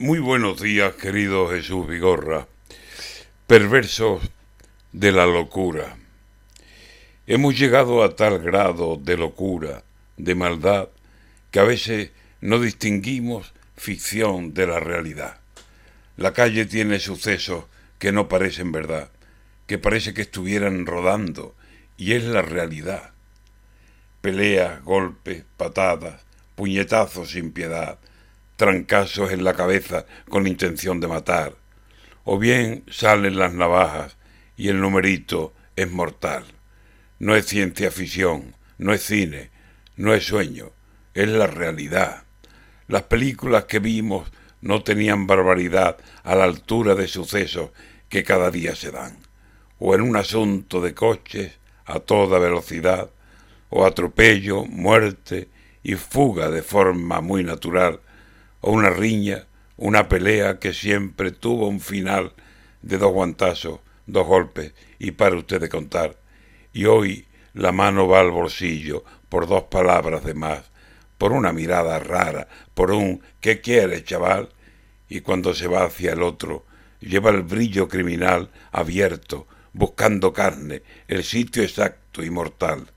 Muy buenos días, querido Jesús Vigorra, perversos de la locura. Hemos llegado a tal grado de locura, de maldad, que a veces no distinguimos ficción de la realidad. La calle tiene sucesos que no parecen verdad, que parece que estuvieran rodando, y es la realidad. Peleas, golpes, patadas, puñetazos sin piedad, trancazos en la cabeza con intención de matar, o bien salen las navajas y el numerito es mortal. No es ciencia ficción, no es cine, no es sueño, es la realidad. Las películas que vimos no tenían barbaridad a la altura de sucesos que cada día se dan, o en un asunto de coches a toda velocidad, o atropello, muerte y fuga de forma muy natural o una riña, una pelea que siempre tuvo un final de dos guantazos, dos golpes y para usted de contar. Y hoy la mano va al bolsillo por dos palabras de más, por una mirada rara, por un ¿qué quiere, chaval? Y cuando se va hacia el otro, lleva el brillo criminal abierto, buscando carne, el sitio exacto y mortal.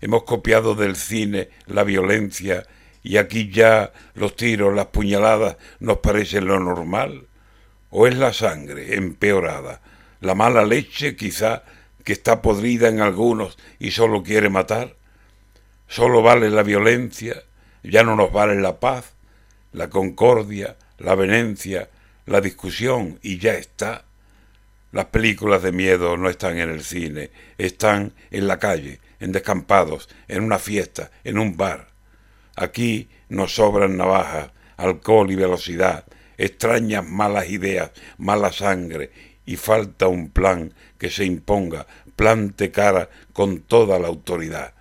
Hemos copiado del cine la violencia y aquí ya los tiros, las puñaladas nos parecen lo normal? ¿O es la sangre empeorada, la mala leche quizá que está podrida en algunos y solo quiere matar? ¿Solo vale la violencia? ¿Ya no nos vale la paz, la concordia, la venencia, la discusión y ya está? Las películas de miedo no están en el cine, están en la calle, en descampados, en una fiesta, en un bar. Aquí nos sobran navajas, alcohol y velocidad, extrañas malas ideas, mala sangre, y falta un plan que se imponga, plante cara con toda la autoridad,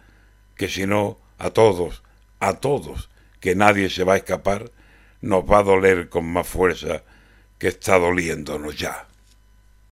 que si no, a todos, a todos, que nadie se va a escapar, nos va a doler con más fuerza que está doliéndonos ya.